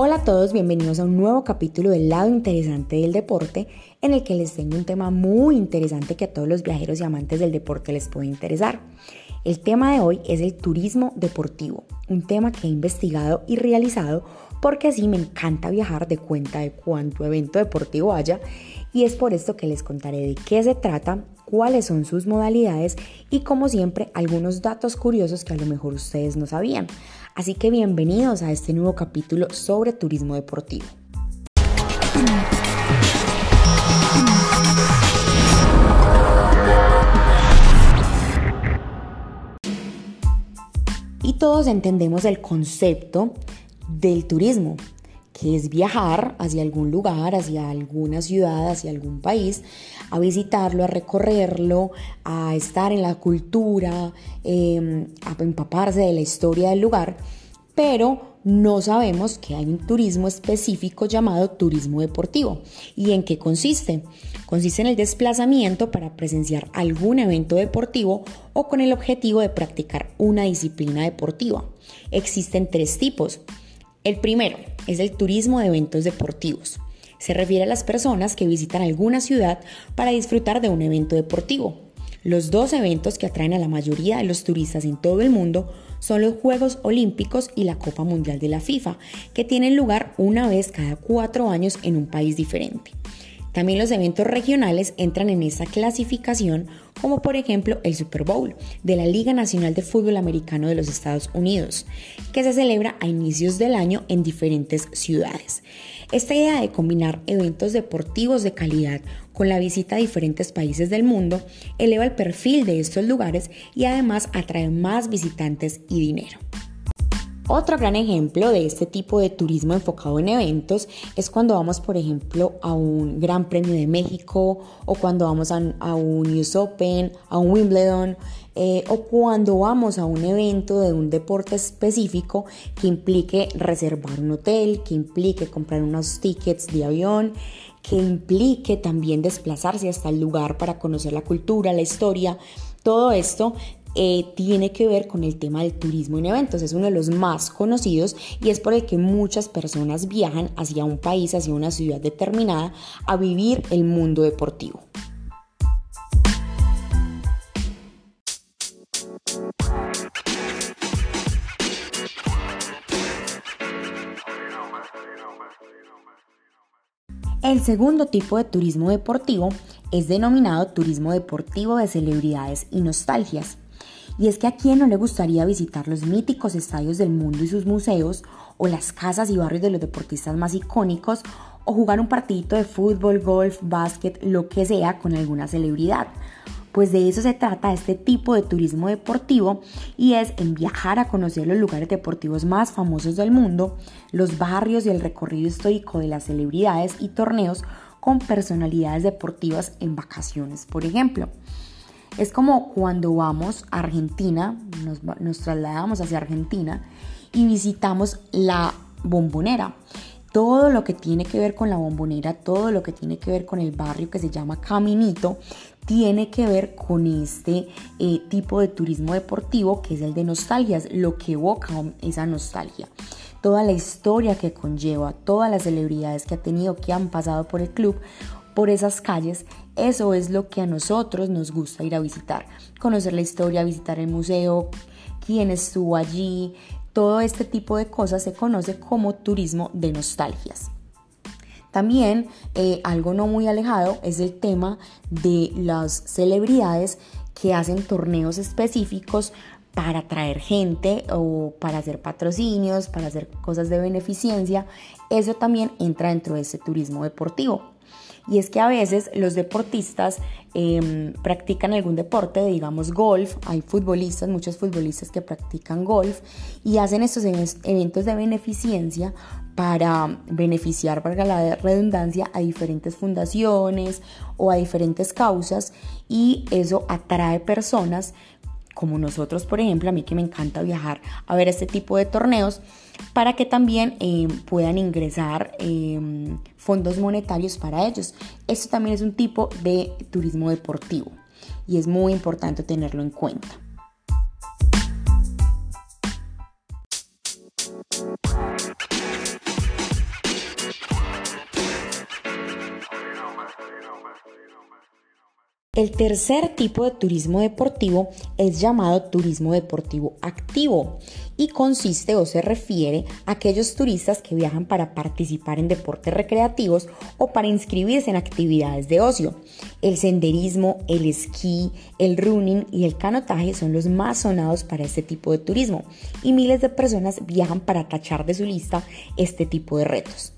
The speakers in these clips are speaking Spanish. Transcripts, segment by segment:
Hola a todos, bienvenidos a un nuevo capítulo del lado interesante del deporte en el que les tengo un tema muy interesante que a todos los viajeros y amantes del deporte les puede interesar. El tema de hoy es el turismo deportivo, un tema que he investigado y realizado porque así me encanta viajar de cuenta de cuánto evento deportivo haya y es por esto que les contaré de qué se trata, cuáles son sus modalidades y como siempre algunos datos curiosos que a lo mejor ustedes no sabían. Así que bienvenidos a este nuevo capítulo sobre turismo deportivo. Y todos entendemos el concepto del turismo, que es viajar hacia algún lugar, hacia alguna ciudad, hacia algún país, a visitarlo, a recorrerlo, a estar en la cultura, em, a empaparse de la historia del lugar, pero no sabemos que hay un turismo específico llamado turismo deportivo. ¿Y en qué consiste? Consiste en el desplazamiento para presenciar algún evento deportivo o con el objetivo de practicar una disciplina deportiva. Existen tres tipos. El primero es el turismo de eventos deportivos. Se refiere a las personas que visitan alguna ciudad para disfrutar de un evento deportivo. Los dos eventos que atraen a la mayoría de los turistas en todo el mundo son los Juegos Olímpicos y la Copa Mundial de la FIFA, que tienen lugar una vez cada cuatro años en un país diferente. También los eventos regionales entran en esa clasificación, como por ejemplo el Super Bowl de la Liga Nacional de Fútbol Americano de los Estados Unidos, que se celebra a inicios del año en diferentes ciudades. Esta idea de combinar eventos deportivos de calidad con la visita a diferentes países del mundo eleva el perfil de estos lugares y además atrae más visitantes y dinero. Otro gran ejemplo de este tipo de turismo enfocado en eventos es cuando vamos, por ejemplo, a un Gran Premio de México o cuando vamos a, un US Open, a un Wimbledon eh, o cuando vamos a un evento de un deporte específico que implique reservar un hotel, que implique comprar unos tickets de avión, que implique también desplazarse hasta el lugar para conocer la cultura, la historia. Todo esto eh, tiene que ver con el tema del turismo en eventos. Es uno de los más conocidos y es por el que muchas personas viajan hacia un país, hacia una ciudad determinada, a vivir el mundo deportivo. El segundo tipo de turismo deportivo es denominado turismo deportivo de celebridades y nostalgias. Y es que a quién no le gustaría visitar los míticos estadios del mundo y sus museos, o las casas y barrios de los deportistas más icónicos, o jugar un partidito de fútbol, golf, básquet, lo que sea con alguna celebridad. Pues de eso se trata este tipo de turismo deportivo y es en viajar a conocer los lugares deportivos más famosos del mundo, los barrios y el recorrido histórico de las celebridades y torneos con personalidades deportivas en vacaciones, por ejemplo. Es como cuando vamos a Argentina, nos, trasladamos hacia Argentina y visitamos la bombonera todo lo que tiene que ver con la bombonera, todo lo que tiene que ver con el barrio que se llama Caminito, tiene que ver con este eh, tipo de turismo deportivo que es el de nostalgias, lo que evoca esa nostalgia. Toda la historia que conlleva, todas las celebridades que ha tenido, que han pasado por el club, por esas calles, eso es lo que a nosotros nos gusta ir a visitar. Conocer la historia, visitar el museo, quién estuvo allí, todo este tipo de cosas se conoce como turismo de nostalgias. También eh, algo no muy alejado es el tema de las celebridades que hacen torneos específicos para atraer gente o para hacer patrocinios, para hacer cosas de beneficencia. Eso también entra dentro de ese turismo deportivo. Y es que a veces los deportistas em, practican algún deporte, digamos golf, hay futbolistas, muchos futbolistas que practican golf y hacen estos eventos de beneficencia para beneficiar, valga la redundancia, a diferentes fundaciones o a diferentes causas y eso atrae personas como nosotros, por ejemplo, a mí que me encanta viajar a ver este tipo de torneos, para que también eh, puedan ingresar eh, fondos monetarios para ellos. Esto también es un tipo de turismo deportivo y es muy importante tenerlo en cuenta. El tercer tipo de turismo deportivo es llamado turismo deportivo activo y consiste o se refiere a aquellos turistas que viajan para participar en deportes recreativos o para inscribirse en actividades de ocio. El senderismo, el esquí, el running y el canotaje son los más sonados para este tipo de turismo y miles de personas viajan para tachar de su lista este tipo de retos.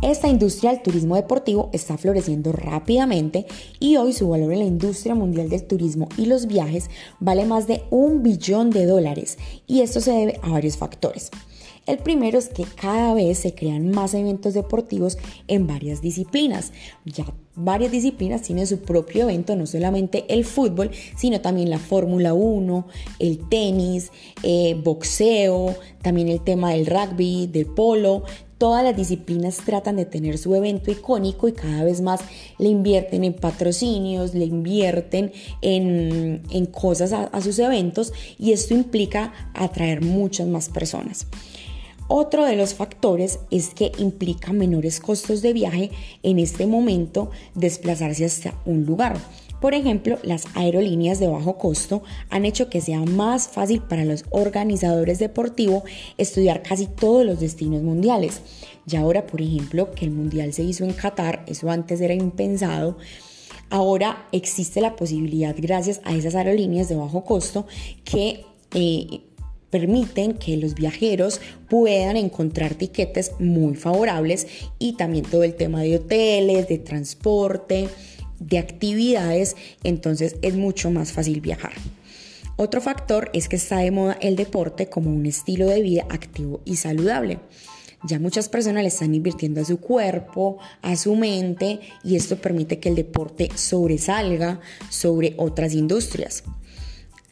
Esta industria del turismo deportivo está floreciendo rápidamente y hoy su valor en la industria mundial del turismo y los viajes vale más de un billón de dólares y esto se debe a varios factores. El primero es que cada vez se crean más eventos deportivos en varias disciplinas. Ya varias disciplinas tienen su propio evento, no solamente el fútbol, sino también la Fórmula 1, el tenis, eh, boxeo, también el tema del rugby, del polo. Todas las disciplinas tratan de tener su evento icónico y cada vez más le invierten en patrocinios, le invierten en, cosas a, a sus eventos y esto implica atraer muchas más personas. Otro de los factores es que implica menores costos de viaje en este momento desplazarse hasta un lugar. Por ejemplo, las aerolíneas de bajo costo han hecho que sea más fácil para los organizadores deportivos estudiar casi todos los destinos mundiales. Y ahora, por ejemplo, que el mundial se hizo en Qatar, eso antes era impensado, ahora existe la posibilidad, gracias a esas aerolíneas de bajo costo, que... Eh, permiten que los viajeros puedan encontrar tiquetes muy favorables y también todo el tema de hoteles, de transporte, de actividades, entonces es mucho más fácil viajar. Otro factor es que está de moda el deporte como un estilo de vida activo y saludable. Ya muchas personas le están invirtiendo a su cuerpo, a su mente y esto permite que el deporte sobresalga sobre otras industrias.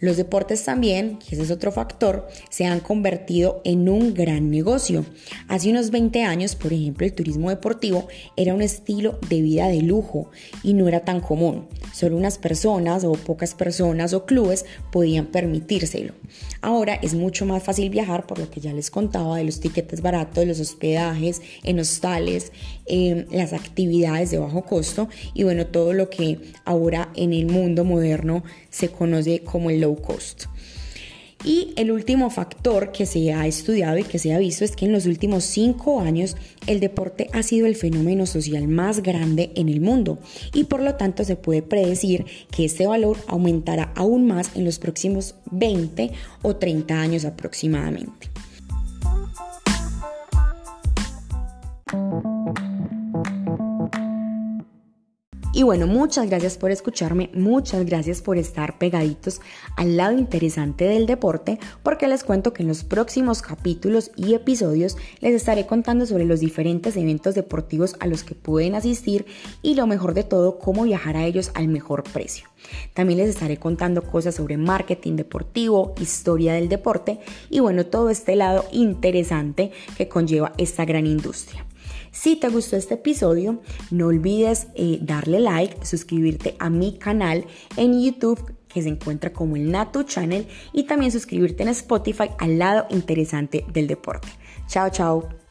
Los deportes también, y ese es otro factor, se han convertido en un gran negocio. Hace unos 20 años, por ejemplo, el turismo deportivo era un estilo de vida de lujo y no era tan común. Solo unas personas o pocas personas o clubes podían permitírselo. Ahora es mucho más fácil viajar por lo que ya les contaba de los tiquetes baratos, de los hospedajes en hostales, eh, las actividades de bajo costo y bueno, todo lo que ahora en el mundo moderno se conoce como el low cost. Y el último factor que se ha estudiado y que se ha visto es que en los últimos cinco años el deporte ha sido el fenómeno social más grande en el mundo y por lo tanto se puede predecir que este valor aumentará aún más en los próximos 20 o 30 años aproximadamente. Y bueno, muchas gracias por escucharme, muchas gracias por estar pegaditos al lado interesante del deporte, porque les cuento que en los próximos capítulos y episodios les estaré contando sobre los diferentes eventos deportivos a los que pueden asistir y lo mejor de todo, cómo viajar a ellos al mejor precio. También les estaré contando cosas sobre marketing deportivo, historia del deporte y bueno, todo este lado interesante que conlleva esta gran industria. Si te gustó este episodio, no olvides eh, darle like, suscribirte a mi canal en YouTube que se encuentra como el Natu Channel y también suscribirte en Spotify al lado interesante del deporte. Chao, chao.